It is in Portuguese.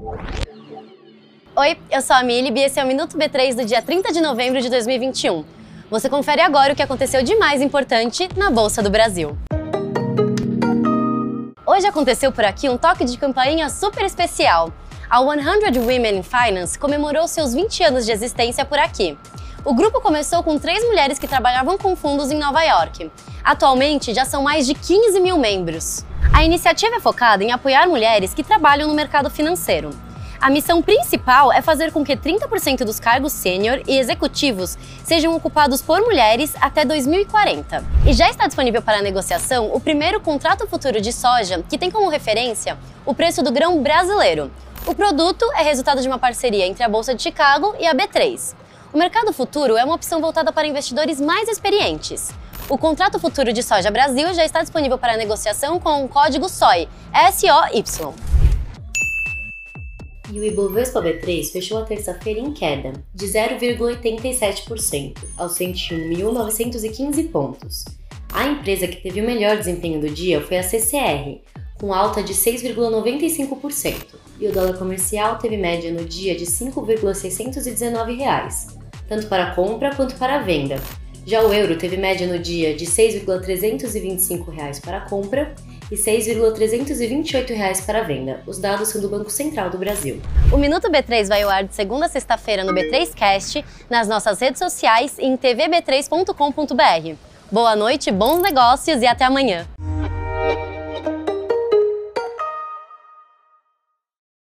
Oi, eu sou a Mili e esse é o Minuto B3 do dia 30 de novembro de 2021. Você confere agora o que aconteceu de mais importante na Bolsa do Brasil. Hoje aconteceu por aqui um toque de campainha super especial. A 100 Women in Finance comemorou seus 20 anos de existência por aqui. O grupo começou com três mulheres que trabalhavam com fundos em Nova York. Atualmente, já são mais de 15 mil membros. A iniciativa é focada em apoiar mulheres que trabalham no mercado financeiro. A missão principal é fazer com que 30% dos cargos sênior e executivos sejam ocupados por mulheres até 2040. E já está disponível para negociação o primeiro contrato futuro de soja, que tem como referência o preço do grão brasileiro. O produto é resultado de uma parceria entre a Bolsa de Chicago e a B3. O mercado futuro é uma opção voltada para investidores mais experientes. O contrato futuro de soja Brasil já está disponível para negociação com o código SOI, SOY. E o Ibovespa B3 fechou a terça-feira em queda, de 0,87%, aos 101.915 pontos. A empresa que teve o melhor desempenho do dia foi a CCR, com alta de 6,95%, e o dólar comercial teve média no dia de 5,619 reais, tanto para compra quanto para venda. Já o euro teve média no dia de 6,325 reais para compra e R$ 6,328 para venda. Os dados são do Banco Central do Brasil. O Minuto B3 vai ao ar de segunda a sexta-feira no B3Cast, nas nossas redes sociais e em tvb3.com.br. Boa noite, bons negócios e até amanhã!